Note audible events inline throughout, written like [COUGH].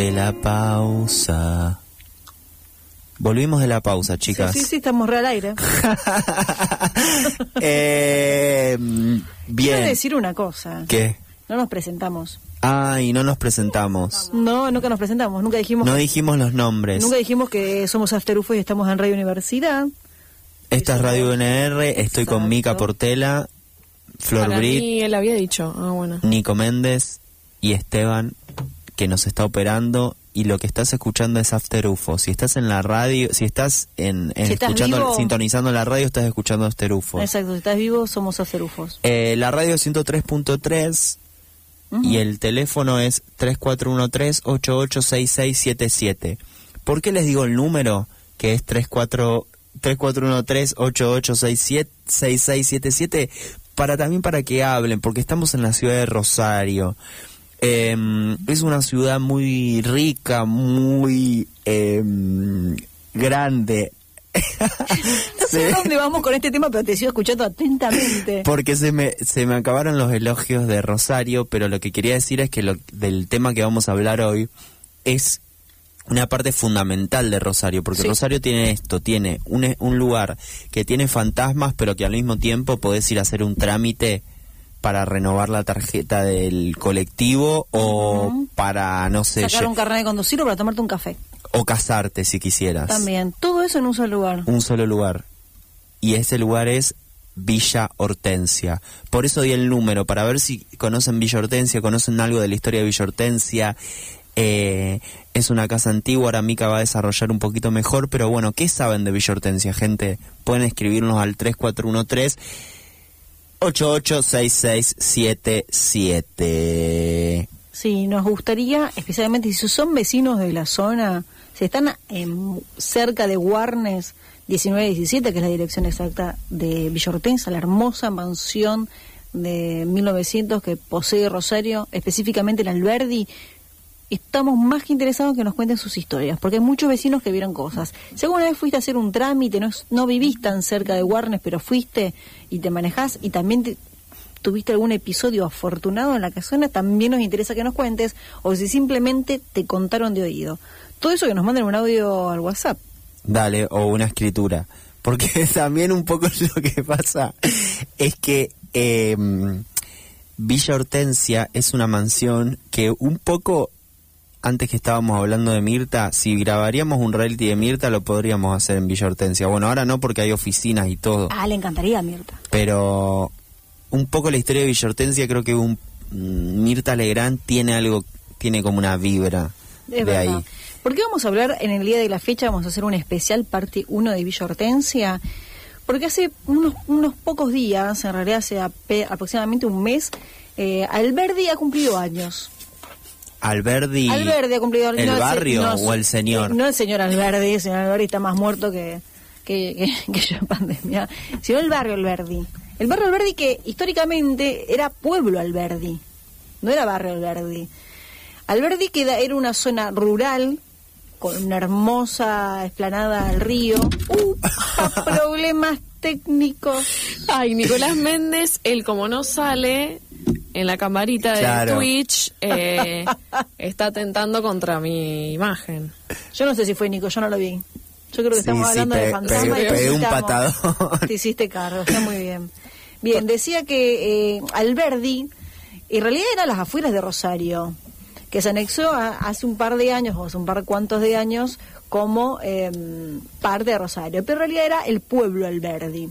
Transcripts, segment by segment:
de la pausa. Volvimos de la pausa, chicas. Sí, sí, sí, estamos real aire. [LAUGHS] eh, bien. Quiero decir una cosa. ¿Qué? No nos presentamos. Ay, no nos presentamos. No, nunca nos presentamos. Nunca dijimos. No dijimos los nombres. Nunca dijimos que somos After UFO y estamos en Radio Universidad. Esta es Radio NR. Estoy con Mica Portela, Flor Para Brit, mí él había dicho. Ah, bueno. Nico Méndez y Esteban, que nos está operando. Y lo que estás escuchando es After UFO. Si estás en la radio, si estás en, en Si estás escuchando, vivo- sintonizando la radio, estás escuchando After UFO. Exacto, si estás vivo, somos After UFOs. Eh, la radio 103.3 y el teléfono es 3413-886677. ¿Por qué les digo el número? Que es 34 3413-886677 para también para que hablen, porque estamos en la ciudad de Rosario. Em, es una ciudad muy rica, muy em, grande. [LAUGHS] No sé dónde vamos con este tema, pero te sigo escuchando atentamente. Porque se me, se me acabaron los elogios de Rosario, pero lo que quería decir es que lo, del tema que vamos a hablar hoy es una parte fundamental de Rosario, porque Sí. Rosario tiene esto, tiene un, un lugar que tiene fantasmas, pero que al mismo tiempo podés ir a hacer un trámite para renovar la tarjeta del colectivo o para, no sé, Sacar un carnet de conducir o para tomarte un café. o casarte si quisieras. También. Todo eso en un solo lugar. un solo lugar. Y ese lugar es Villa Hortensia. Por eso di el número, para ver si conocen Villa Hortensia, conocen algo de la historia de Villa Hortensia. Eh, es una casa antigua, ahora Mica va a desarrollar un poquito mejor, pero bueno, ¿qué saben de Villa Hortensia, gente? Pueden escribirnos al 3413 886677. Sí, nos gustaría, especialmente si son vecinos de la zona, si están en- cerca de Warnes 1917, que es la dirección exacta de Villa Hortensia, la hermosa mansión de 1900 que posee Rosario, específicamente en Alberdi, estamos más que interesados en que nos cuenten sus historias, porque hay muchos vecinos que vieron cosas. Si alguna vez fuiste a hacer un trámite, no, no vivís tan cerca de Warnes, pero fuiste y te manejás y también te- tuviste algún episodio afortunado en la casona, también nos interesa que nos cuentes, o si simplemente te contaron de oído. Todo eso que nos manden un audio al WhatsApp. Dale, o una escritura. Porque [LAUGHS] también un poco [LAUGHS] lo que pasa es que eh, Villa Hortensia es una mansión que un poco, antes que estábamos hablando de Mirta, si grabaríamos un reality de Mirta lo podríamos hacer en Villa Hortensia. Bueno, ahora no porque hay oficinas y todo, Ah, le encantaría a Mirta. pero un poco la historia de Villa Hortensia creo que un mm, Mirta Legrand tiene algo, tiene como una vibra Es de verdad. ahí. ¿Por qué vamos a hablar en el día de la fecha? Vamos a hacer un especial parte 1 de Villa Hortensia. Porque hace unos, unos pocos días, en realidad hace aproximadamente un mes, eh, Alberdi ha cumplido años. Alberdi, Alberdi ha cumplido ¿El no barrio no, o el señor? No el señor Alberdi, el señor Alberdi está más muerto que, que, que- [LAUGHS] que yo en pandemia, sino el barrio Alberdi. El barrio Alberdi que históricamente era pueblo Alberdi, no era barrio Alberdi. Alberdi que era una zona rural con una hermosa esplanada al río. ¡Uh! [LAUGHS] problemas técnicos. Ay, Nicolás Méndez, él como no sale en la camarita de Claro. Twitch, eh, está atentando contra mi imagen. Yo no sé si fue Nico, yo no lo vi. Yo creo que Sí, estamos sí, hablando pe- de fantasma y un. Te hiciste cargo, está muy bien. Bien, decía que eh, Alberdi, en realidad era las afueras de Rosario, que se anexó a- hace un par de años, o hace un par cuantos de años, como eh, parte de Rosario, pero en realidad era el pueblo Alberdi.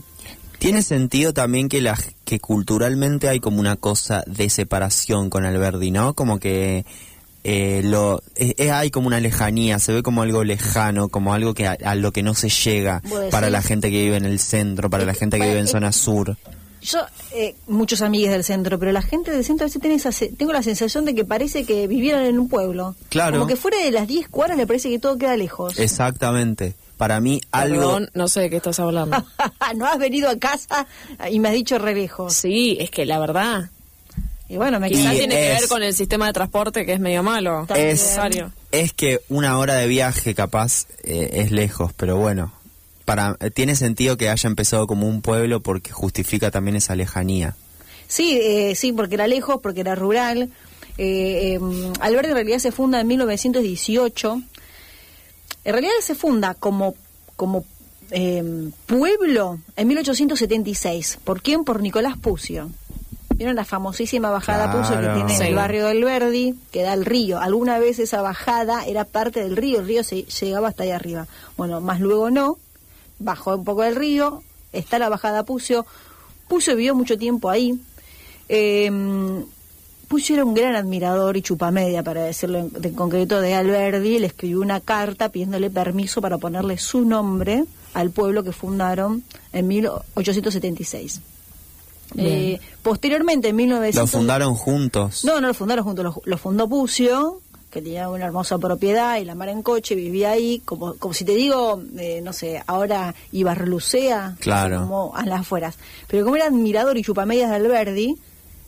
Tiene sentido también que la que culturalmente hay como una cosa de separación con Alberdi, ¿no? Como que eh, lo eh, eh, hay como una lejanía, se ve como algo lejano, como algo que a, a lo que no se llega para la gente que vive en el centro, para la gente que vive en zona sur. Yo, eh, muchos amigos del centro, pero la gente del centro a veces tiene esa, tengo la sensación de que parece que vivieran en un pueblo. Claro. Como que fuera de las 10 cuadras le parece que todo queda lejos. Exactamente. Para mí algo Perdón, no sé de qué estás hablando. [LAUGHS] no has venido a casa y me has dicho re lejos. Sí, es que la verdad, Y bueno, me quizás tiene que ver con el sistema de transporte que es medio malo. Es, necesario. es que una hora de viaje capaz eh, es lejos, pero bueno, para eh, tiene sentido que haya empezado como un pueblo porque justifica también esa lejanía. Sí, eh, sí, porque era lejos, porque era rural. Eh, eh, Alberdi en realidad se funda en 1918. En realidad se funda como, como eh, pueblo en 1876. ¿Por quién? Por Nicolás Pucio. ¿Vieron la famosísima bajada Pucio que tiene en el barrio del Verdi, que da al río? Alguna vez esa bajada era parte del río, el río se llegaba hasta ahí arriba. Bueno, más luego no, bajó un poco del río, está la bajada Pucio. Pucio vivió mucho tiempo ahí. Eh, Pucio era un gran admirador y chupamedia, para decirlo en, concreto, de Alberdi. Le escribió una carta pidiéndole permiso para ponerle su nombre al pueblo que fundaron en 1876. Eh, posteriormente, en 1900... Lo fundaron juntos. No, no lo fundaron juntos, lo, lo fundó Pucio, que tenía una hermosa propiedad y la mar en coche, vivía ahí, como, como si te digo, eh, no sé, ahora Ibarlucea, Claro. como a las afueras. Pero como era admirador y chupamedias de Alberdi,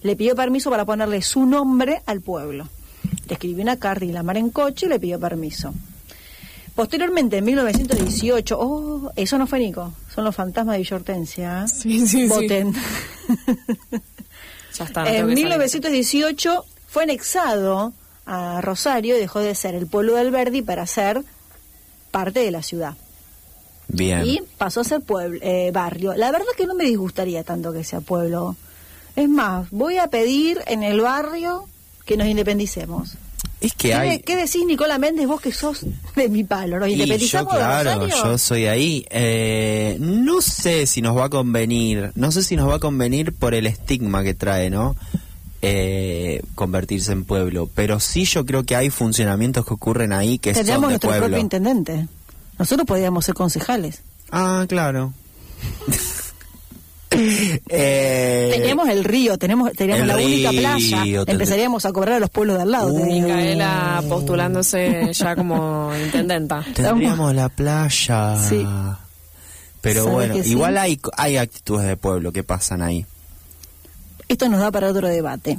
le pidió permiso para ponerle su nombre al pueblo. Le escribió una carta y la mar en coche y le pidió permiso. Posteriormente, en 1918, oh, eso no fue Nico, son los fantasmas de Villa Hortensia. ¿eh? Sí, sí, sí. Voten. Ya está. no En que salir. 1918 fue anexado a Rosario y dejó de ser el pueblo del Verdi para ser parte de la ciudad. Bien. Y pasó a ser pueblo, eh, barrio. La verdad que no me disgustaría tanto que sea pueblo. Es más, voy a pedir en el barrio que nos independicemos. Es que ¿Qué, hay... qué decís, Nicola Méndez, vos que sos de mi palo? ¿Nos yo, independizamos de claro, Rosario? yo soy ahí. Eh, no sé si nos va a convenir, no sé si nos va a convenir por el estigma que trae, ¿no? Eh, convertirse en pueblo, pero sí yo creo que hay funcionamientos que ocurren ahí que son de nuestro pueblo. propio intendente. Nosotros podríamos ser concejales. Ah, claro. Eh, Tenemos el río, tenemos, teníamos el la única río, playa. Empezaríamos a cobrar a los pueblos de al lado. Uh. Micaela postulándose ya como intendenta. Tendríamos la playa. Sí. Pero ¿Sabe bueno, sí? igual hay, hay actitudes de pueblo que pasan ahí. Esto nos da para otro debate.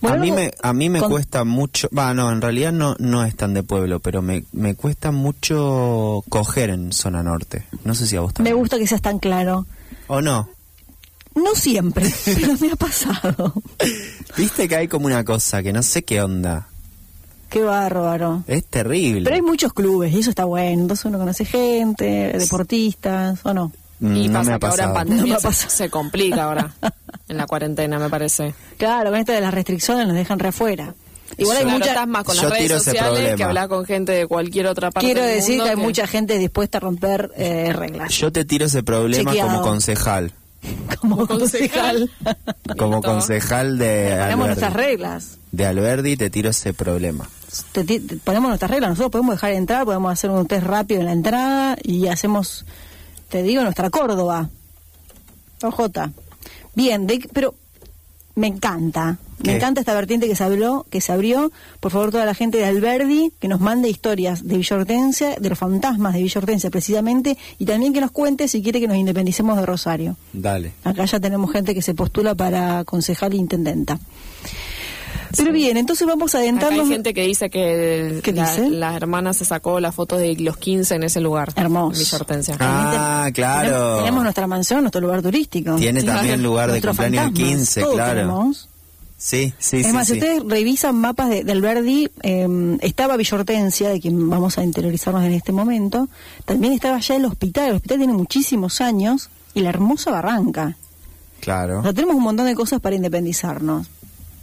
Bueno, a mí me, a mí me con- cuesta mucho, va, no, en realidad no, no es tan de pueblo, pero me, me cuesta mucho coger en zona norte. No sé si a vos Me también. gusta que seas tan claro. ¿O no? No siempre, [LAUGHS] pero me ha pasado. Viste que hay como una cosa que no sé qué onda. Qué bárbaro. Es terrible. Pero hay muchos clubes y eso está bueno. Entonces uno conoce gente, deportistas, ¿o no? Mm, Y no pasa me ha que ahora en pandemia No me ha se, pasado. se complica ahora. En la cuarentena, me parece. Claro, con esto de las restricciones nos dejan re afuera. Igual hay Claro, mucha... estás más con las redes sociales que hablar con gente de cualquier otra parte Quiero del decir mundo que hay mucha gente dispuesta a romper eh, reglas. Yo te tiro ese problema Chequeado. como concejal. [LAUGHS] Como concejal. [LAUGHS] Como concejal de Ponemos nuestras Alberdi. reglas. De Alberdi te tiro ese problema. Te- te- te- ponemos nuestras reglas. Nosotros podemos dejar entrar, podemos hacer un test rápido en la entrada y hacemos, te digo, nuestra Córdoba. OJ. Bien, de- pero me encanta. Me ¿Qué? encanta esta vertiente que se abrió, que se abrió. Por favor, toda la gente de Alberdi que nos mande historias de Villa Hortensia, de los fantasmas de Villa Hortensia precisamente, y también que nos cuente si quiere que nos independicemos de Rosario. Dale. Acá ya tenemos gente que se postula para concejal e intendenta. Pero bien, entonces vamos a Acá hay adentrarnos. gente que dice que ¿Qué la, dice? la hermana se sacó la foto de los 15 en ese lugar. Hermoso. Hortensia. Ah, claro. Tenemos nuestra mansión, nuestro lugar turístico. Tiene Claro. también lugar de cumpleaños de fantasmas, 15, todo claro. tenemos. Sí, sí, es sí. más, sí. si ustedes revisan mapas de, del Verdi, eh, estaba Villa Hortensia, de quien vamos a interiorizarnos en este momento. También estaba ya el hospital. El hospital tiene muchísimos años y la hermosa barranca. O Claro. sea, tenemos un montón de cosas para independizarnos.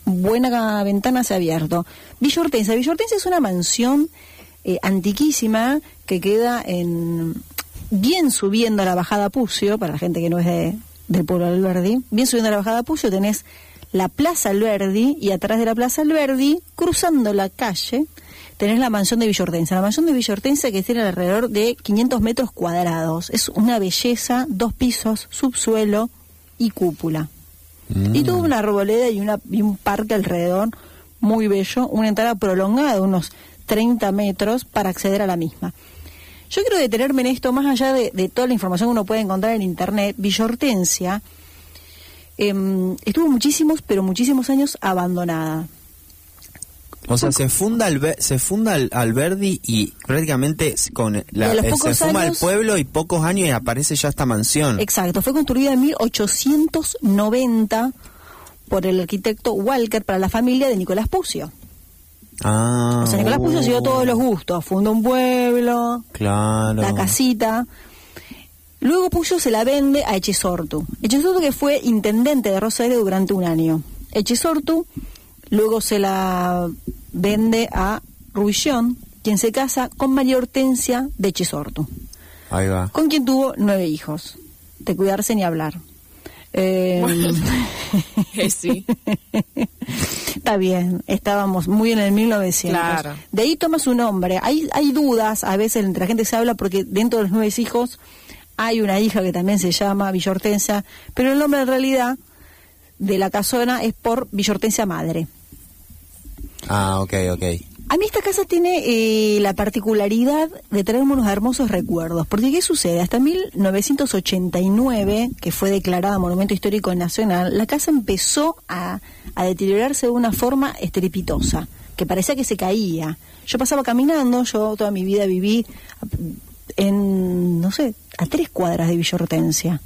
Buena ventana se ha abierto. Villa Hortensia es una mansión eh, antiquísima que queda en bien subiendo a la bajada Pucio, para la gente que no es de- del pueblo de Alberdi, bien subiendo a la bajada Pucio tenés la Plaza Alberdi y atrás de la Plaza Alberdi, cruzando la calle, tenés la mansión de Villa Hortensia. La mansión de Villa Hortensia que tiene alrededor de 500 metros cuadrados. Es una belleza, dos pisos, subsuelo y cúpula. Y tuvo una arboleda y, una, y un parque alrededor muy bello, una entrada prolongada de unos 30 metros para acceder a la misma. Yo quiero detenerme en esto, más allá de, de toda la información que uno puede encontrar en Internet, Villa Em, estuvo muchísimos, pero muchísimos años abandonada. O sea, se funda Albe- se funda Al- Alberdi y prácticamente con la, eh, se fuma el años- pueblo y pocos años y aparece ya esta mansión. Exacto, fue construida en 1890 por el arquitecto Walker para la familia de Nicolás Pucio. Ah. O sea, Nicolás Pucio se dio uh, todos los gustos, fundó un pueblo, Claro. la casita. Luego Puyo se la vende a Echesortu. Echesortu que fue intendente de Rosario durante un año. Echesortu luego se la vende a Rubillón, quien se casa con María Hortensia de Echesortu, Ahí va. con quien tuvo nueve hijos. De cuidarse ni hablar. Eh, [LAUGHS] Eh, sí. Está bien, estábamos muy en el 1900. Claro. De ahí toma su nombre. Hay, hay dudas, a veces entre la gente se habla porque dentro de los nueve hijos hay una hija que también se llama Villortencia, pero el nombre en realidad de la casona es por Villortencia Madre. Ah, ok, ok. A mí esta casa tiene eh, la particularidad de traerme unos hermosos recuerdos, porque ¿qué sucede? Hasta 1989, que fue declarada Monumento Histórico Nacional, la casa empezó a, a deteriorarse de una forma estrepitosa, que parecía que se caía. Yo pasaba caminando, yo toda mi vida viví en, no sé, a tres cuadras de Villa Hortensia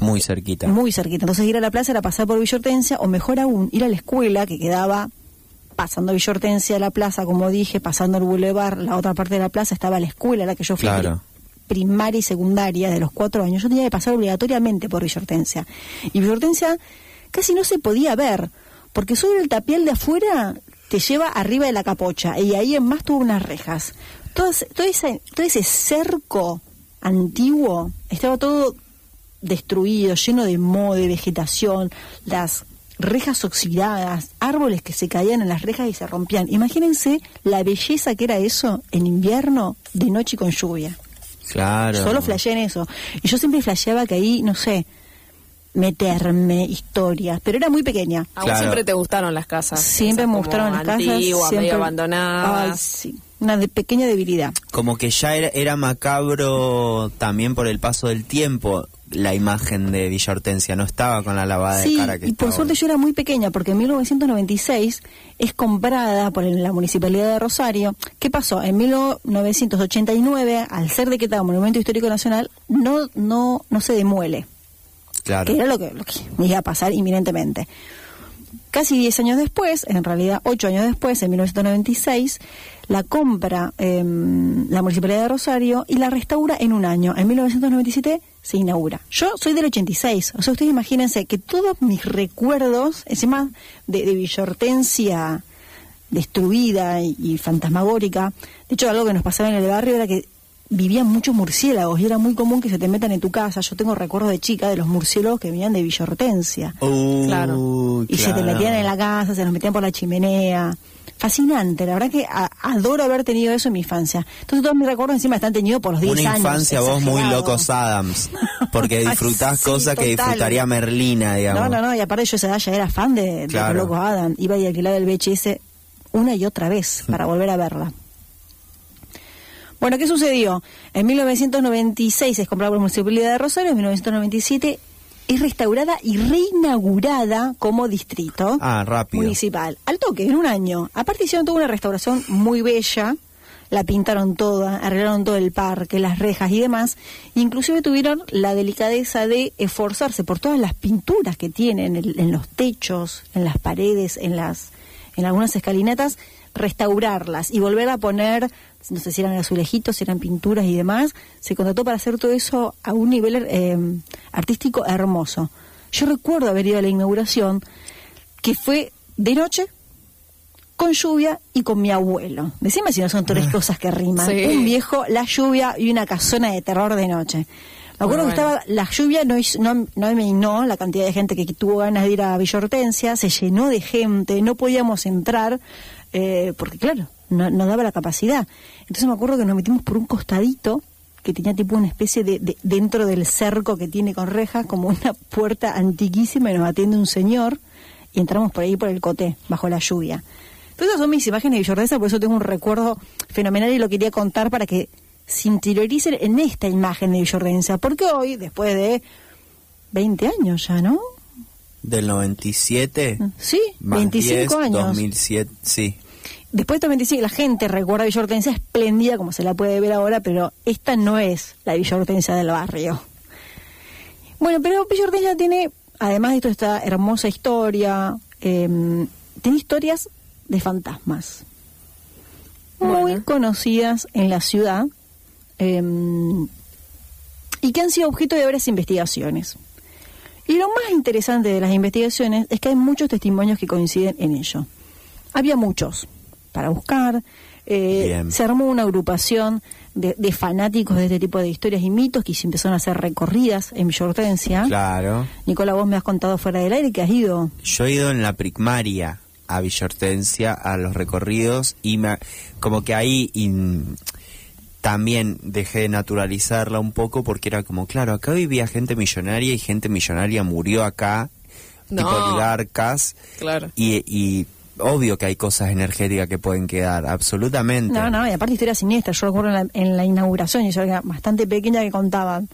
Muy cerquita. muy cerquita. Entonces ir a la plaza era pasar por Villa Hortensia, o mejor aún, ir a la escuela que quedaba pasando Villa Hortensia a la plaza, como dije, pasando el bulevar, la otra parte de la plaza estaba la escuela, la que yo fui Claro. primaria y secundaria de los cuatro años. Yo tenía que pasar obligatoriamente por Villa Hortensia. Y Villa Hortensia casi no se podía ver, porque sobre el tapial de afuera te lleva arriba de la capocha, y ahí en más tuvo unas rejas. Todo, ese, todo ese cerco antiguo estaba todo destruido, lleno de moho, de vegetación, las rejas oxidadas, árboles que se caían en las rejas y se rompían. Imagínense la belleza que era eso en invierno, de noche y con lluvia. Claro. Solo flasheé en eso. Y yo siempre flasheaba que ahí, no sé, meterme historias, pero era muy pequeña. A vos Claro. siempre te gustaron las casas. Siempre me gustaron las casas. Antiguas, siempre- medio Ay, abandonadas. sí. Una de- pequeña debilidad. Como que ya era, era macabro también por el paso del tiempo la imagen de Villa Hortensia. No estaba con la lavada Sí, de cara que y por suerte yo era muy pequeña, porque en 1996 es comprada por la Municipalidad de Rosario. ¿Qué pasó? En 1989, al ser decretado Monumento Histórico Nacional, no, no, no se demuele, Claro. que era lo que, lo que iba a pasar inminentemente. Casi 10 años después, en realidad 8 años después, en 1996, la compra em, la Municipalidad de Rosario y la restaura en un año. En 1997 se inaugura. Yo soy del 86, o sea, ustedes imagínense que todos mis recuerdos, encima de, de Villa Hortensia destruida y, y fantasmagórica, de hecho algo que nos pasaba en el barrio era que vivían muchos murciélagos y era muy común que se te metan en tu casa. Yo tengo recuerdos de chica de los murciélagos que venían de. Uh, Claro. Y se te metían en la casa, se nos metían por la chimenea. Fascinante, la verdad que a- adoro haber tenido eso en mi infancia. Entonces todos mis recuerdos encima están teñidos por los 10 Una años. infancia vos muy locos Adams, porque [LAUGHS] disfrutás sí, cosas que disfrutaría Merlina, digamos. No, no, no, y aparte yo a esa edad ya era fan de, de Claro. los locos Adam. Iba y alquilaba el VHS una y otra vez para volver a verla. Bueno, ¿qué sucedió? En 1996 es comprada por la Municipalidad de Rosario, en 1997 es restaurada y reinaugurada como distrito Ah, rápido. municipal. Al toque, en un año. Aparte hicieron toda una restauración muy bella, la pintaron toda, arreglaron todo el parque, las rejas y demás. Inclusive tuvieron la delicadeza de esforzarse por todas las pinturas que tienen en, en los techos, en las paredes, en las en algunas escalinatas, restaurarlas y volver a poner, no sé si eran azulejitos, si eran pinturas y demás. Se contrató para hacer todo eso a un nivel eh, artístico hermoso. Yo recuerdo haber ido a la inauguración, que fue de noche, con lluvia y con mi abuelo. Decime si no son tres cosas que riman. Sí. Un viejo, la lluvia y una casona de terror de noche. Me acuerdo que bueno. estaba, la lluvia no, no, no me la cantidad de gente que tuvo ganas de ir a Villa Hortensia, se llenó de gente, no podíamos entrar, eh, porque claro, no, no daba la capacidad. Entonces me acuerdo que nos metimos por un costadito que tenía tipo una especie de, de- dentro del cerco que tiene con rejas, como una puerta antiquísima y nos atiende un señor y entramos por ahí por el coté, bajo la lluvia. Entonces esas son mis imágenes de Villa Hortensia, por eso tengo un recuerdo fenomenal y lo quería contar para que se interioricen en esta imagen de Villa Hortensia, porque hoy, después de 20 años ya, ¿no? Del 97. Sí, más 25 10, años. 2007, sí. Después de estos 25, la gente recuerda a Villa Hortensia espléndida como se la puede ver ahora, pero esta no es la Villa Hortensia del barrio. Bueno, pero Villa Hortensia tiene además de esto, esta hermosa historia, eh, tiene historias de fantasmas muy conocidas en la ciudad eh, y que han sido objeto de varias investigaciones. Y lo más interesante de las investigaciones es que hay muchos testimonios que coinciden en ello. Había muchos para buscar. eh, se armó una agrupación de, de fanáticos de este tipo de historias y mitos que se empezaron a hacer recorridas en Villa Hortensia. Claro. Nicola, vos me has contado fuera del aire que has ido. Yo he ido en la primaria a Villa Hortensia, a los recorridos, y me, como que ahí in- también dejé de naturalizarla un poco porque era como, claro, acá vivía gente millonaria y gente millonaria murió acá, No. tipo oligarcas, Claro. y, y obvio que hay cosas energéticas que pueden quedar, absolutamente. No, no, y aparte historia siniestra. Yo recuerdo en la, en la inauguración, y yo era bastante pequeña, que contaban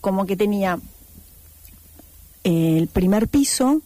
como que tenía el primer piso,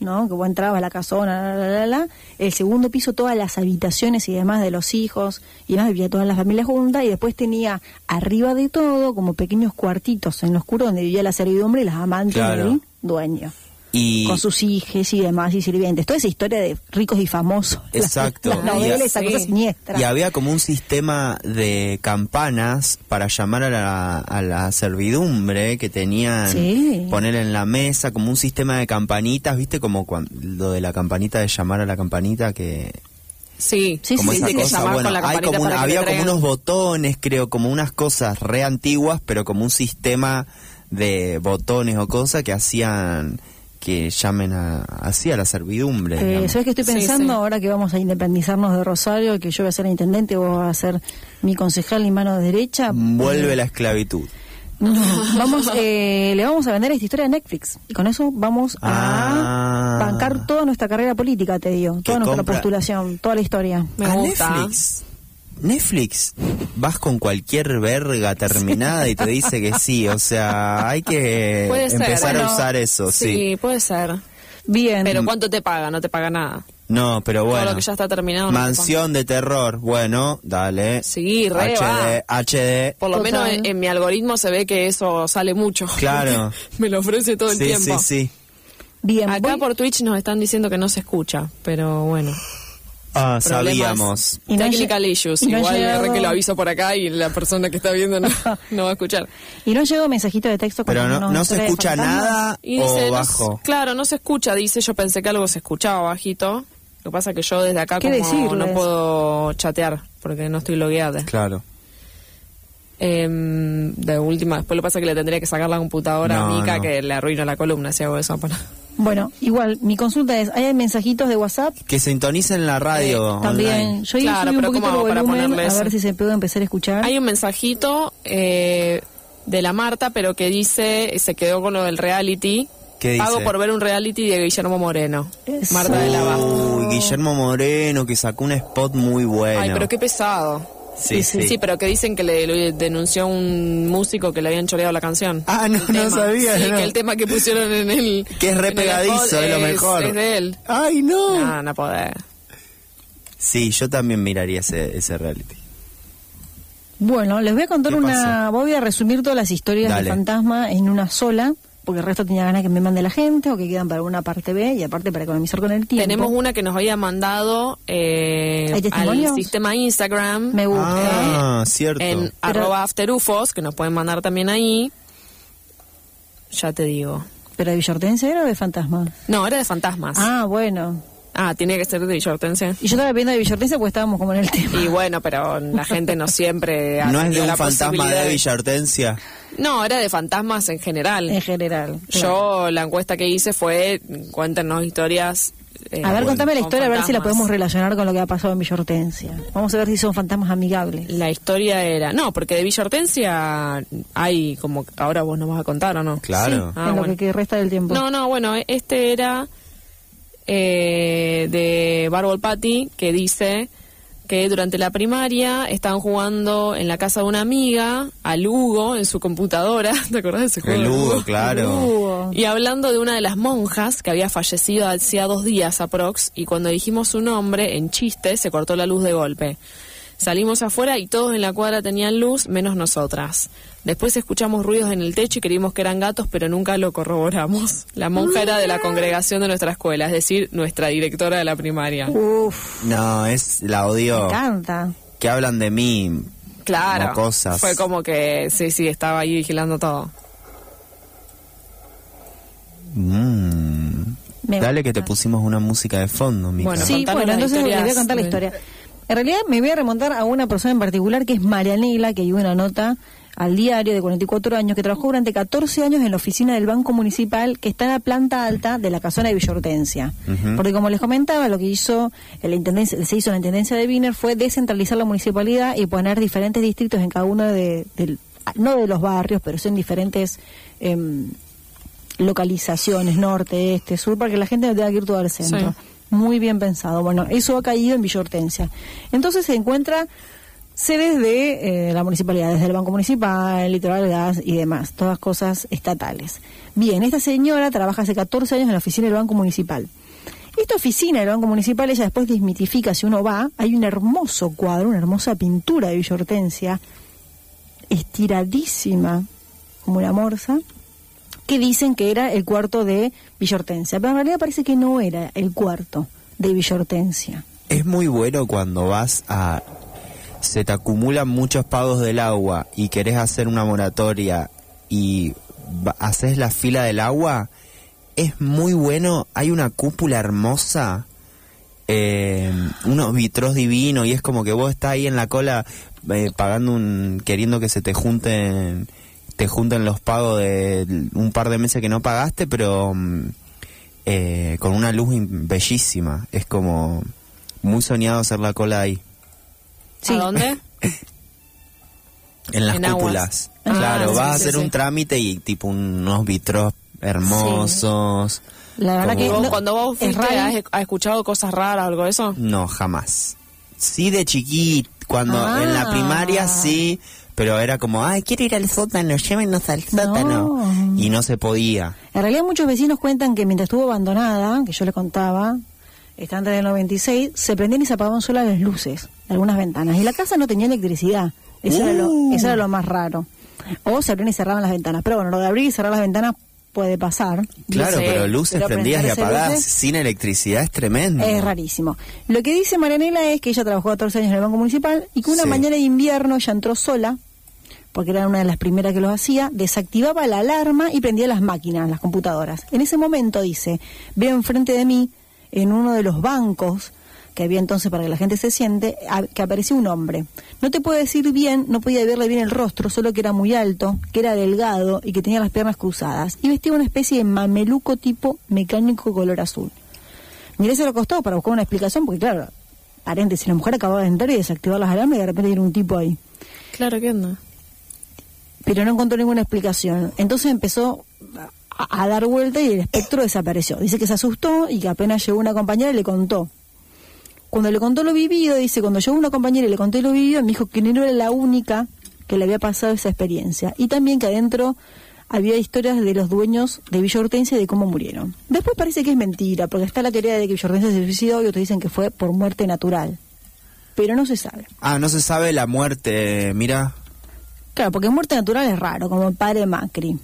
¿no? Que vos entrabas a la casona, la, la, la, la, el segundo piso, todas las habitaciones y demás de los hijos, y demás, vivía todas las familias juntas, y después tenía arriba de todo como pequeños cuartitos en lo oscuro donde vivía la servidumbre y las amantes Claro. del dueño. Y, Con sus hijos y demás, y sirvientes. Toda esa historia de ricos y famosos. las- [LAUGHS] Exacto. Las, novelas, Y esa sí. cosa siniestra. Y había como un sistema de campanas para llamar a la, a la servidumbre que tenían, Sí. poner en la mesa, como un sistema de campanitas, ¿viste? Como cuan- lo de la campanita de llamar a la campanita que... Sí, Sí, como sí, esa cosa, bueno, con la hay como te había como unos botones, creo, como unas cosas re antiguas, pero como un sistema de botones o cosas que hacían que llamen a, así a la servidumbre. Eh. ¿Sabes qué estoy pensando sí. ahora que vamos a independizarnos de Rosario, que yo voy a ser intendente, vos vas a ser mi concejal y mano derecha? Vuelve la esclavitud. No, vamos, eh, le vamos a vender esta historia a Netflix y con eso vamos a Ah. bancar toda nuestra carrera política, te digo, toda nuestra compra- postulación, toda la historia. Me a gusta. Netflix. Netflix, vas con cualquier verga terminada y te dice que sí, o sea, hay que Puede ser, empezar a bueno, usar eso, sí. Sí, puede ser. Bien, Pero ¿cuánto te paga? No te paga nada. No, pero Todo bueno. lo que ya está terminado. no te Mansión de terror, bueno, dale. Sí, re HD, HD. Por lo Total. menos en, en mi algoritmo se ve que eso sale mucho. Claro. [LAUGHS] Me lo ofrece todo el Sí, tiempo. sí, sí. bien. Acá voy- por Twitch nos están diciendo que no se escucha, pero bueno. Ah, Problemas. sabíamos. Y no Technical issues. y no han Igual llegado- que lo aviso por acá y la persona que está viendo no, [LAUGHS] no va a escuchar. Y no llegó mensajito de texto. Pero no, no se escucha nada Y o dice, bajo. claro, no se escucha, dice, yo pensé que algo se escuchaba bajito. Lo que pasa es que yo desde acá ¿Qué como decirles? no puedo chatear porque no estoy logueada. Claro. Em, de última, después lo que pasa es que le tendría que sacar la computadora a Mica no. que le arruino la columna si hago eso. Para... Bueno, igual, mi consulta es, ¿hay mensajitos de WhatsApp? Que sintonicen la radio Eh, También, yo Claro, subí un pero poquito ¿cómo el hago para volumen ponerle a ver si se puede empezar a escuchar. Hay un mensajito eh, de la Marta, pero que dice, se quedó con lo del reality. ¿Qué dice? Pago por ver un reality de Guillermo Moreno. Eso. Marta de la Basta. Uy, Guillermo Moreno que sacó un spot muy bueno. Ay, pero qué pesado. Sí, sí. Sí, pero que dicen que le, le denunció un músico que le habían choreado la canción. Ah, no, no sabía, Sí, no. que el tema que pusieron en el. Que es re en el pegadizo, spot es lo mejor. Es de él. Ay, no. No, no podés. Sí, yo también miraría ese, ese reality. Bueno, les voy a contar ¿Qué una, voy a resumir todas las historias Dale. de fantasma en una sola, porque el resto tenía ganas que me mande la gente o que quedan para una parte B y aparte para economizar con el tiempo. Tenemos una que nos había mandado eh, al sistema Instagram. Me gusta. Ah, cierto. En Pero- arroba afterufos, que nos pueden mandar también ahí. Ya te digo. ¿Pero de Villa Hortensia era o de fantasma? No, era de fantasmas. Ah, bueno. Ah, tiene que ser de Villa Hortensia. Y yo estaba viendo de Villa Hortensia porque estábamos como en el tema. Y bueno, pero la gente no siempre [LAUGHS] ¿No es de un fantasma de Villa Hortensia? No, era de fantasmas en general. En general. claro. Yo la encuesta que hice fue cuéntenos historias. eh, A ver, con- contame la historia, a ver si la podemos relacionar con lo que ha pasado en Villa Hortensia. Vamos a ver si son fantasmas amigables. La historia era. No, porque de Villa Hortensia hay como. Ahora vos nos vas a contar o no. Claro. Ah, en lo bueno. que resta del tiempo. No, no, bueno, este era eh, de Barbol Patty que dice que durante la primaria estaban jugando en la casa de una amiga a Lugo en su computadora. [LAUGHS] ¿Te acordás de ese juego? El Lugo, claro. Hugo. Y hablando de una de las monjas que había fallecido hacía dos días aprox, y cuando dijimos su nombre, en chiste, se cortó la luz de golpe. Salimos afuera y todos en la cuadra tenían luz, menos nosotras. Después escuchamos ruidos en el techo y creímos que eran gatos, pero nunca lo corroboramos. La monja era de la congregación de nuestra escuela, es decir, nuestra directora de la primaria. Uf, No, es la me odio. encanta. Que hablan de mí. Claro. Como cosas. Fue como que, sí, sí, estaba ahí vigilando todo. Mm. Me Dale que te pusimos una música de fondo, Mica. Bueno, Sí, bueno, entonces les voy a contar la historia. En realidad me voy a remontar a una persona en particular que es Marianela, que dio una nota al diario de 44 años, que trabajó durante 14 años en la oficina del Banco Municipal, que está en la planta alta de la casona de Villa Hortensia. Ujú. Porque como les comentaba, lo que hizo la intendencia, se hizo en la intendencia de Wiener fue descentralizar la municipalidad y poner diferentes distritos en cada uno de, del- no de los barrios, pero sí en diferentes em, localizaciones, norte, este, sur, para que la gente no tenga que ir todo al centro. Sí. Muy bien pensado. Bueno, eso ha caído en Villa Hortensia. Entonces se encuentra sedes de eh, la municipalidad, desde el Banco Municipal, Litoral Gas y demás, todas cosas estatales. Bien, esta señora trabaja hace 14 años en la oficina del Banco Municipal. Esta oficina del Banco Municipal, ella después desmitifica, si uno va, hay un hermoso cuadro, una hermosa pintura de Villa Hortensia, estiradísima, como una morsa, que dicen que era el cuarto de Villa Hortensia. Pero en realidad parece que no era el cuarto de Villa Hortensia. Es muy bueno cuando vas a... Se te acumulan muchos pagos del agua y querés hacer una moratoria y haces la fila del agua. Es muy bueno. Hay una cúpula hermosa. eh, unos vitros divinos y es como que vos estás ahí en la cola eh, pagando un... queriendo que se te junten te junten los pagos de un par de meses que no pagaste pero mm, eh, con una luz bellísima es como muy soñado hacer la cola ahí Sí. ¿A dónde? [LAUGHS] en las En aguas. cúpulas Ah, claro sí, vas a sí, hacer sí. un trámite y tipo unos vitros hermosos La verdad Como- que ¿Vos, no- cuando vos es fuiste, raro. has, has escuchado cosas raras o algo de eso? No, jamás. Sí de chiquit, cuando Ah. en la primaria sí, pero era como, ay, quiero ir al sótano, llévenos al sótano. No. Y no se podía. En realidad muchos vecinos cuentan que mientras estuvo abandonada, que yo les contaba, está antes del 96, se prendían y se apagaban solas las luces de algunas ventanas. Y la casa no tenía electricidad. Eso, era, lo, Uh. eso era lo más raro. O se abrían y cerraban las ventanas. Pero bueno, lo de abrir y cerrar las ventanas puede pasar. Claro, pero luces pero prendidas y apagadas luces- sin electricidad es tremendo. Es rarísimo. Lo que dice Marianela es que ella trabajó 14 años en el Banco Municipal y que una Sí. mañana de invierno ella entró sola, porque era una de las primeras que lo hacía, desactivaba la alarma y prendía las máquinas, las computadoras. En ese momento, dice, veo enfrente de mí, en uno de los bancos que había entonces para que la gente se siente, a- que apareció un hombre. No te puedo decir bien, no podía verle bien el rostro, solo que era muy alto, que era delgado y que tenía las piernas cruzadas. Y vestía una especie de mameluco tipo mecánico color azul. Miré se lo costó para buscar una explicación, porque claro, paréntesis, la mujer acababa de entrar y desactivar las alarmas y de repente era un tipo ahí. Claro, ¿qué onda? Pero no encontró ninguna explicación. Entonces empezó a, a dar vuelta y el espectro desapareció. Dice que se asustó y que apenas llegó una compañera y le contó. Cuando le contó lo vivido, dice, cuando llegó una compañera y le conté lo vivido, me dijo que no era la única que le había pasado esa experiencia. Y también que adentro había historias de los dueños de Villa Hortensia y de cómo murieron. Después parece que es mentira, porque está la teoría de que Villa Hortensia se suicidó y otros dicen que fue por muerte natural. Pero no se sabe. Ah, no se sabe la muerte, mira. Claro, porque muerte natural es raro, como el padre Macri.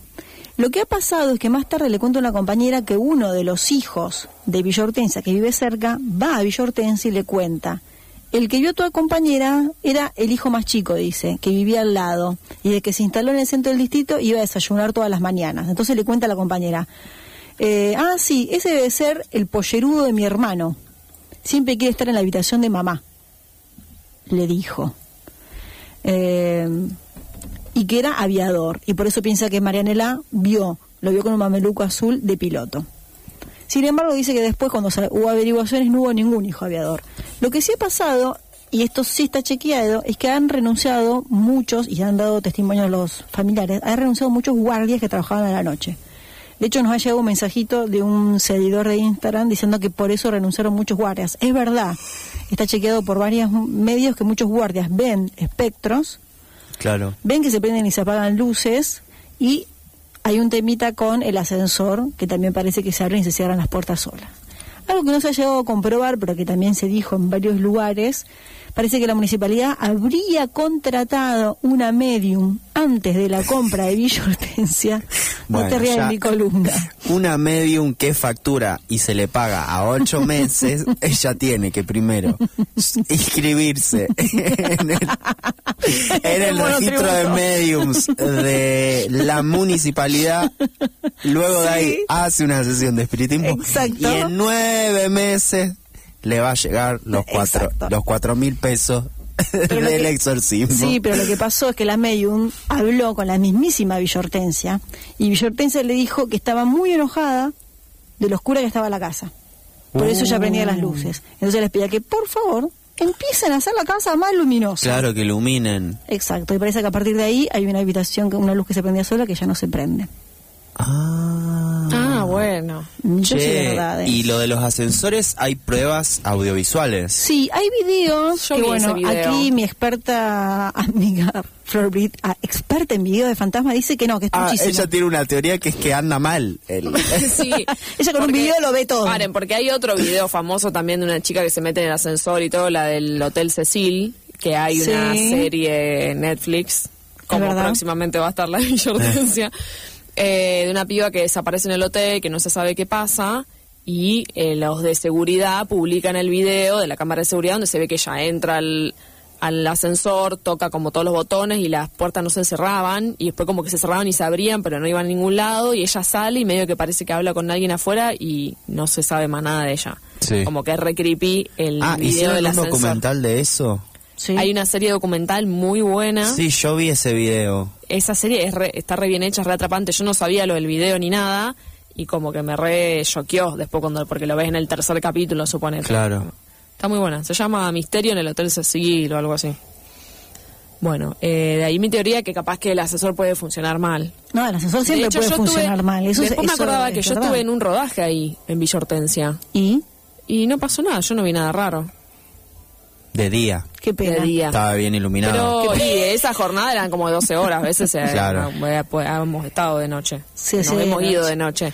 Lo que ha pasado es que más tarde le cuenta a una compañera que uno de los hijos de Villa Hortensia, que vive cerca, va a Villa Hortensia y le cuenta. El que vio a tu compañera era el hijo más chico, dice, que vivía al lado, y de que se instaló en el centro del distrito iba a desayunar todas las mañanas. Entonces le cuenta a la compañera, eh, ah, sí, ese debe ser el pollerudo de mi hermano. Siempre quiere estar en la habitación de mamá, le dijo. Eh, y que era aviador y por eso piensa que Marianela vio, lo vio con un mameluco azul de piloto. Sin embargo, dice que después cuando hubo averiguaciones no hubo ningún hijo aviador. Lo que sí ha pasado, y esto sí está chequeado, es que han renunciado muchos, y han dado testimonio a los familiares, han renunciado muchos guardias que trabajaban a la noche. De hecho, nos ha llegado un mensajito de un seguidor de Instagram diciendo que por eso renunciaron muchos guardias. Es verdad, está chequeado por varios medios que muchos guardias ven espectros Ven que se prenden y se apagan luces y hay un temita con el ascensor que también parece que se abren y se cierran las puertas solas. Algo que no se ha llegado a comprobar, pero que también se dijo en varios lugares, parece que la municipalidad habría contratado una medium antes de la compra de Villa Hortensia. [LAUGHS] no Bueno, te rías de ya- mi columna. Una medium que factura y se le paga a ocho [LAUGHS] meses, ella tiene que primero inscribirse [LAUGHS] en el, en el Monotributo. registro de mediums de la municipalidad. Luego de ahí hace una sesión de espiritismo Exacto. y en nueve meses le va a llegar los [LAUGHS] cuatro, Exacto. los cuatro mil pesos Pero del que- exorcismo. Sí, pero lo que pasó es que la medium habló con la mismísima Villortencia y Villortencia le dijo que estaba muy enojada de lo oscura que estaba la casa. Por eso ella prendía las luces. Entonces les pedía que por favor empiecen a hacer la casa más luminosa. Claro, que iluminen. Exacto, y parece que a partir de ahí hay una habitación, que una luz que se prendía sola que ya no se prende. Ah. Ah, bueno. Mitos y Che, verdades. y lo de los ascensores, hay pruebas audiovisuales. Sí, hay videos Yo que vi bueno, ese video. aquí mi experta [LAUGHS] amiga Flor Brit, ah, experta en videos de fantasma, dice que no, que es Ah, muchísimo. ella tiene una teoría que es que anda mal. el- [LAUGHS] Sí. [LAUGHS] Ella con un video lo ve todo. Paren, porque hay otro video famoso también de una chica que se mete en el ascensor y todo, la del Hotel Cecil, que hay Sí. una serie Netflix, como verdad. próximamente va a estar la de eh, de una piba que desaparece en el hotel, que no se sabe qué pasa, y eh, los de seguridad publican el video de la cámara de seguridad donde se ve que ella entra al, al ascensor, toca como todos los botones y las puertas no se cerraban, y después como que se cerraban y se abrían, pero no iban a ningún lado, y ella sale y medio que parece que habla con alguien afuera y no se sabe más nada de ella. Sí. Como que es re creepy el ah, video ¿hicieron del un ascensor. documental de eso? Sí. Hay una serie documental muy buena. Sí, yo vi ese video. Esa serie es re- está re bien hecha, es re atrapante. Yo no sabía lo del video ni nada y como que me re choqueó después cuando porque lo ves en el tercer capítulo, supone. Claro. Está muy buena. Se llama Misterio en el Hotel Cecil o algo así. Bueno, eh, de ahí mi teoría que capaz que el asesor puede funcionar mal. No, el ascensor De siempre hecho, puede yo funcionar tuve- mal. Eso, después me eso acordaba es que yo estuve en un rodaje ahí, en Villa Hortensia. ¿Y? Y no pasó nada, yo no vi nada raro. De día. Qué pena. De día. Estaba bien iluminado. Pero y esa jornada eran como 12 horas, a veces eh, Claro. no, pues, hemos estado de noche. Sí, Nos sí, hemos de ido noche. de noche.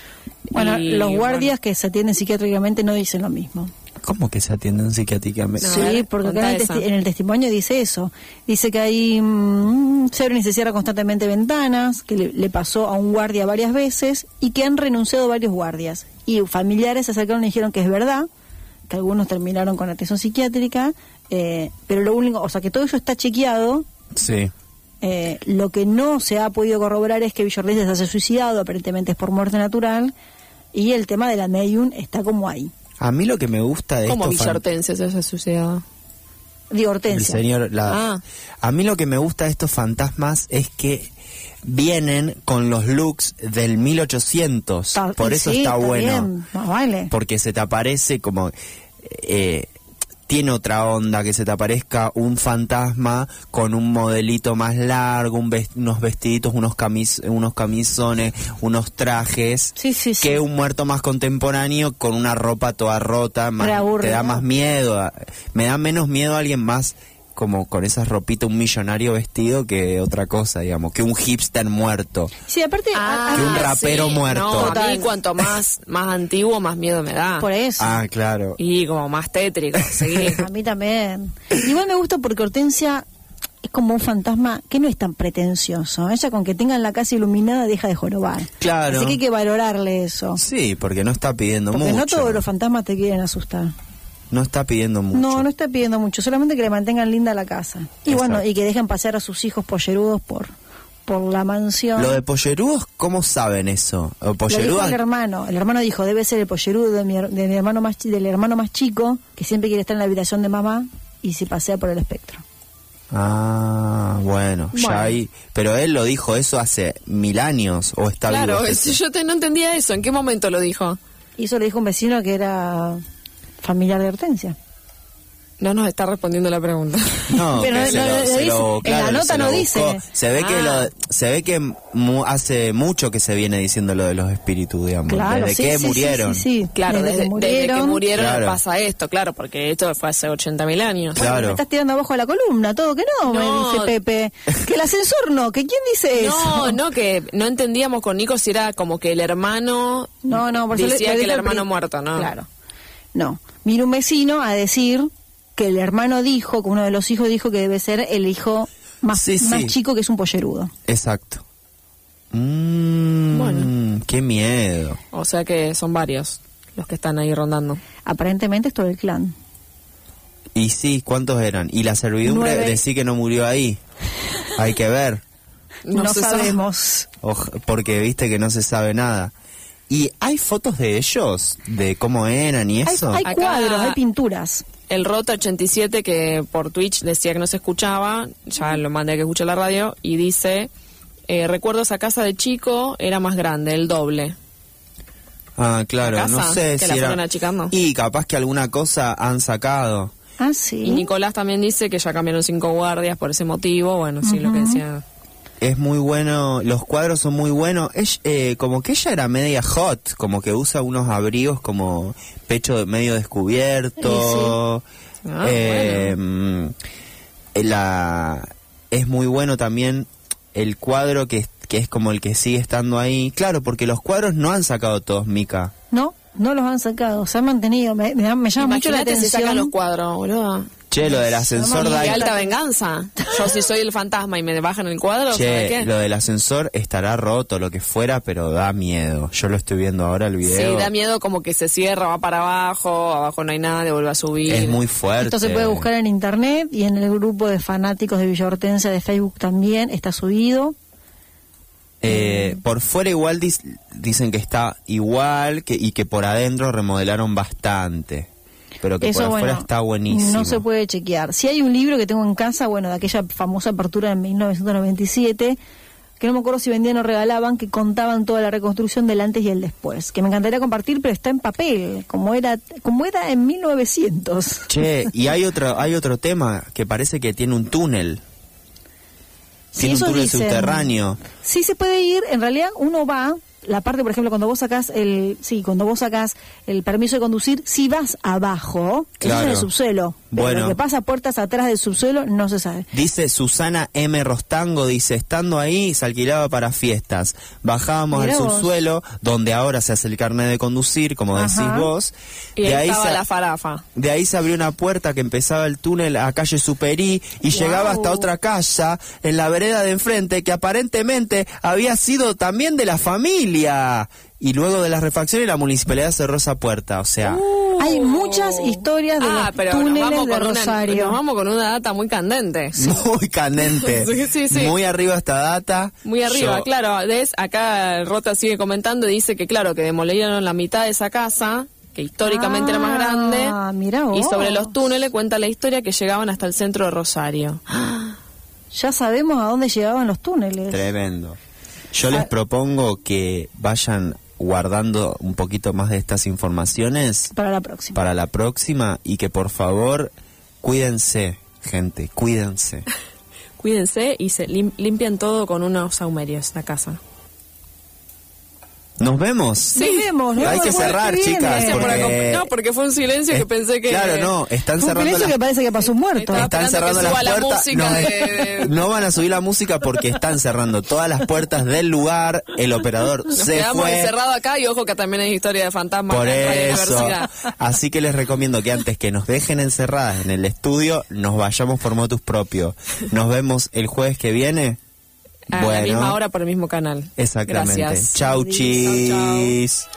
Bueno, Y, los guardias bueno, que se atienden psiquiátricamente no dicen lo mismo. ¿Cómo que se atienden psiquiátricamente? No, sí, ver, porque acá en el, en testimonio dice eso. Dice que hay mm, se abren y se cierran constantemente ventanas, que le, le pasó a un guardia varias veces y que han renunciado varios guardias. Y familiares se acercaron y dijeron que es verdad, que algunos terminaron con atención psiquiátrica, eh, pero lo único, o sea, que todo eso está chequeado. Sí. eh, lo que no se ha podido corroborar es que Villordes se haya suicidado, aparentemente es por muerte natural, y el tema de la medium está como ahí. A mí lo que me gusta de ¿Cómo esto Villa Hortensia se ha suicidado? Digo, El Hortensia. señor, la- Ah. A mí lo que me gusta de estos fantasmas es que vienen con los looks del 1800. Está- Por eso sí, está, bueno. bien, más vale. Porque se te aparece como... eh, tiene otra onda que se te aparezca un fantasma con un modelito más largo, un ves- unos vestiditos, unos, camis unos camisones, unos trajes, Sí, sí, sí. que un muerto más contemporáneo con una ropa toda rota, más- te da más miedo. a- Me da menos miedo a alguien más como con esas ropitas, un millonario vestido que otra cosa, digamos, que un hipster muerto. Sí, aparte, a- a- Que un rapero sí, muerto. No, a mí cuanto más, más antiguo, más miedo me da. por eso. Ah, claro. Y como más tétrico, sí. [LAUGHS] A mí también. Igual me gusta porque Hortensia es como un fantasma que no es tan pretencioso. Ella con que tengan la casa iluminada deja de jorobar. Claro. Así que hay que valorarle eso. Sí, porque no está pidiendo Porque mucho. no todos los fantasmas te quieren asustar. No está pidiendo mucho. No, no está pidiendo mucho, solamente que le mantengan linda la casa. Y bueno, y que dejen pasear a sus hijos pollerudos por, por la mansión. Lo de pollerudos, ¿cómo saben eso? ¿O Lo dijo pollerudas? el hermano. El hermano dijo, debe ser el pollerudo de mi, her- de mi hermano más, del hermano más chico, que siempre quiere estar en la habitación de mamá y se pasea por el espectro. Ah, bueno, Bueno. ya ahí. Pero él lo dijo eso hace mil años, o está Claro, vivo. es- yo te, no entendía eso. ¿En qué momento lo dijo? Y eso le dijo un vecino que era familiar de Hortensia. No nos está respondiendo la pregunta. No, [LAUGHS] Pero que no- se no- lo- se en la nota se no lo dice. Se ve que Ah. lo, se ve que mu- hace mucho que se viene diciendo lo de los espíritus, digamos, Claro, desde sí, que sí, sí, murieron. Sí, sí, Claro, desde, desde que murieron Claro. pasa esto, claro, porque esto fue hace 80.000 años. Bueno, Claro. me estás tirando abajo de la columna, todo que no, No. me dice Pepe. Que el ascensor no, que quién dice eso. No, no, que no entendíamos con Nico si era como que el hermano No, no, por decía le que el hermano muerto, ¿no? Claro. No, vino un vecino a decir que el hermano dijo, que uno de los hijos dijo que debe ser el hijo más, Sí, sí. más chico que es un pollerudo. Exacto. Mm, Bueno. Qué miedo. O sea que son varios los que están ahí rondando. Aparentemente es todo el clan. Y sí, ¿cuántos eran? Y la servidumbre Nueve. decía que no murió ahí. Hay que ver. No, sabe. sabemos. Porque viste que no se sabe nada. ¿Y hay fotos de ellos? ¿De cómo eran y eso? hay Acá- cuadros, hay pinturas. El Rota 87 que por Twitch decía que no se escuchaba, ya lo mandé a que escuche la radio, y dice, eh, recuerdo esa casa de chico, era más grande, el doble. Ah, claro, ¿La no sé ¿Que si la era... fueron achicando? Y capaz que alguna cosa han sacado. Ah, sí. Y Nicolás también dice que ya cambiaron cinco guardias por ese motivo, bueno, sí, lo que decía. Es muy bueno, los cuadros son muy buenos. Ella- eh, como que ella era media hot, como que usa unos abrigos como pecho medio descubierto. Sí, sí. Ah, Eh, mm, la, es muy bueno también el cuadro que, que es como el que sigue estando ahí. Claro, porque los cuadros no han sacado todos, Mica. No, no los han sacado, se han mantenido. Me, me da- me llama mucho la Imagínate si atención. sacan los cuadros, boludo. Che, lo del ascensor da ahí- alta venganza. Yo si soy el fantasma y me bajan el cuadro, ¿sabes Che, qué? lo del ascensor estará roto, lo que fuera, pero da miedo. Yo lo estoy viendo ahora el video. Sí, da miedo como que se cierra, va para abajo, abajo no hay nadie, vuelve a subir. Es muy fuerte. Esto se puede buscar en internet y en el grupo de fanáticos de Villa Hortensia de Facebook también está subido. Eh, por fuera igual dis- dicen que está igual que, y que por adentro remodelaron bastante. Pero que Eso, por afuera bueno, está buenísimo. No se puede chequear. Si hay un libro que tengo en casa, bueno, de aquella famosa apertura en 1997, que no me acuerdo si vendían o regalaban, que contaban toda la reconstrucción del antes y el después. Que me encantaría compartir, pero está en papel, como era, como era en 1900. Che, [LAUGHS] y hay otro, hay otro tema que parece que tiene un túnel. Sí, tiene un eso túnel dicen. subterráneo. Sí se puede ir, en realidad uno va, la parte, por ejemplo, cuando vos sacás el, sí, cuando vos sacás el permiso de conducir, si vas abajo, eso es Claro. en el subsuelo. Pero Bueno. lo que pasa puertas atrás del subsuelo no se sabe. Dice Susana M. Rostango, dice, estando ahí se alquilaba para fiestas. Bajábamos Mirá al vos. subsuelo, donde ahora se hace el carnet de conducir, como Ajá. decís vos. Y ahí, estaba se- la farafa. De ahí se abrió una puerta que empezaba el túnel a calle Superí y llegaba hasta otra casa en la vereda de enfrente que aparentemente había sido también de la familia. Y luego de las refacciones la municipalidad cerró esa puerta, o sea, Hay muchas historias de ah, los pero nos túneles vamos, de con una, Rosario. nos vamos con una data muy candente. muy candente. [LAUGHS] Sí, sí, sí. Muy arriba esta data. Muy arriba, Yo- claro. ¿ves? Acá Rota sigue comentando y dice que, claro, que demolieron la mitad de esa casa, que históricamente era más grande. Ah, mirá vos. Y sobre los túneles cuenta la historia que llegaban hasta el centro de Rosario. Ya sabemos a dónde llegaban los túneles. Tremendo. Yo les propongo que vayan guardando un poquito más de estas informaciones Para la próxima. para la próxima y que por favor cuídense, gente, cuídense. [LAUGHS] Cuídense y se lim- limpian todo con unos saumerios la casa. Nos vemos. Nos vemos, nos Hay vemos que cerrar, que chicas. Porque- No, porque fue un silencio que pensé que... Claro, no, están Fue un cerrando silencio las que parece que pasó un muerto. Están cerrando las la puertas. no, de- de- [LAUGHS] no van a subir la música porque están cerrando todas las puertas del lugar. El operador Nos se quedamos fue. encerrados acá y ojo que también hay historia de fantasmas Por eso. Así que les recomiendo que antes que nos dejen encerradas en el estudio, nos vayamos por motus propio. Nos vemos el jueves que viene. A la misma hora por el mismo canal. Exactamente. Gracias. Chau, Chau, chau. chis.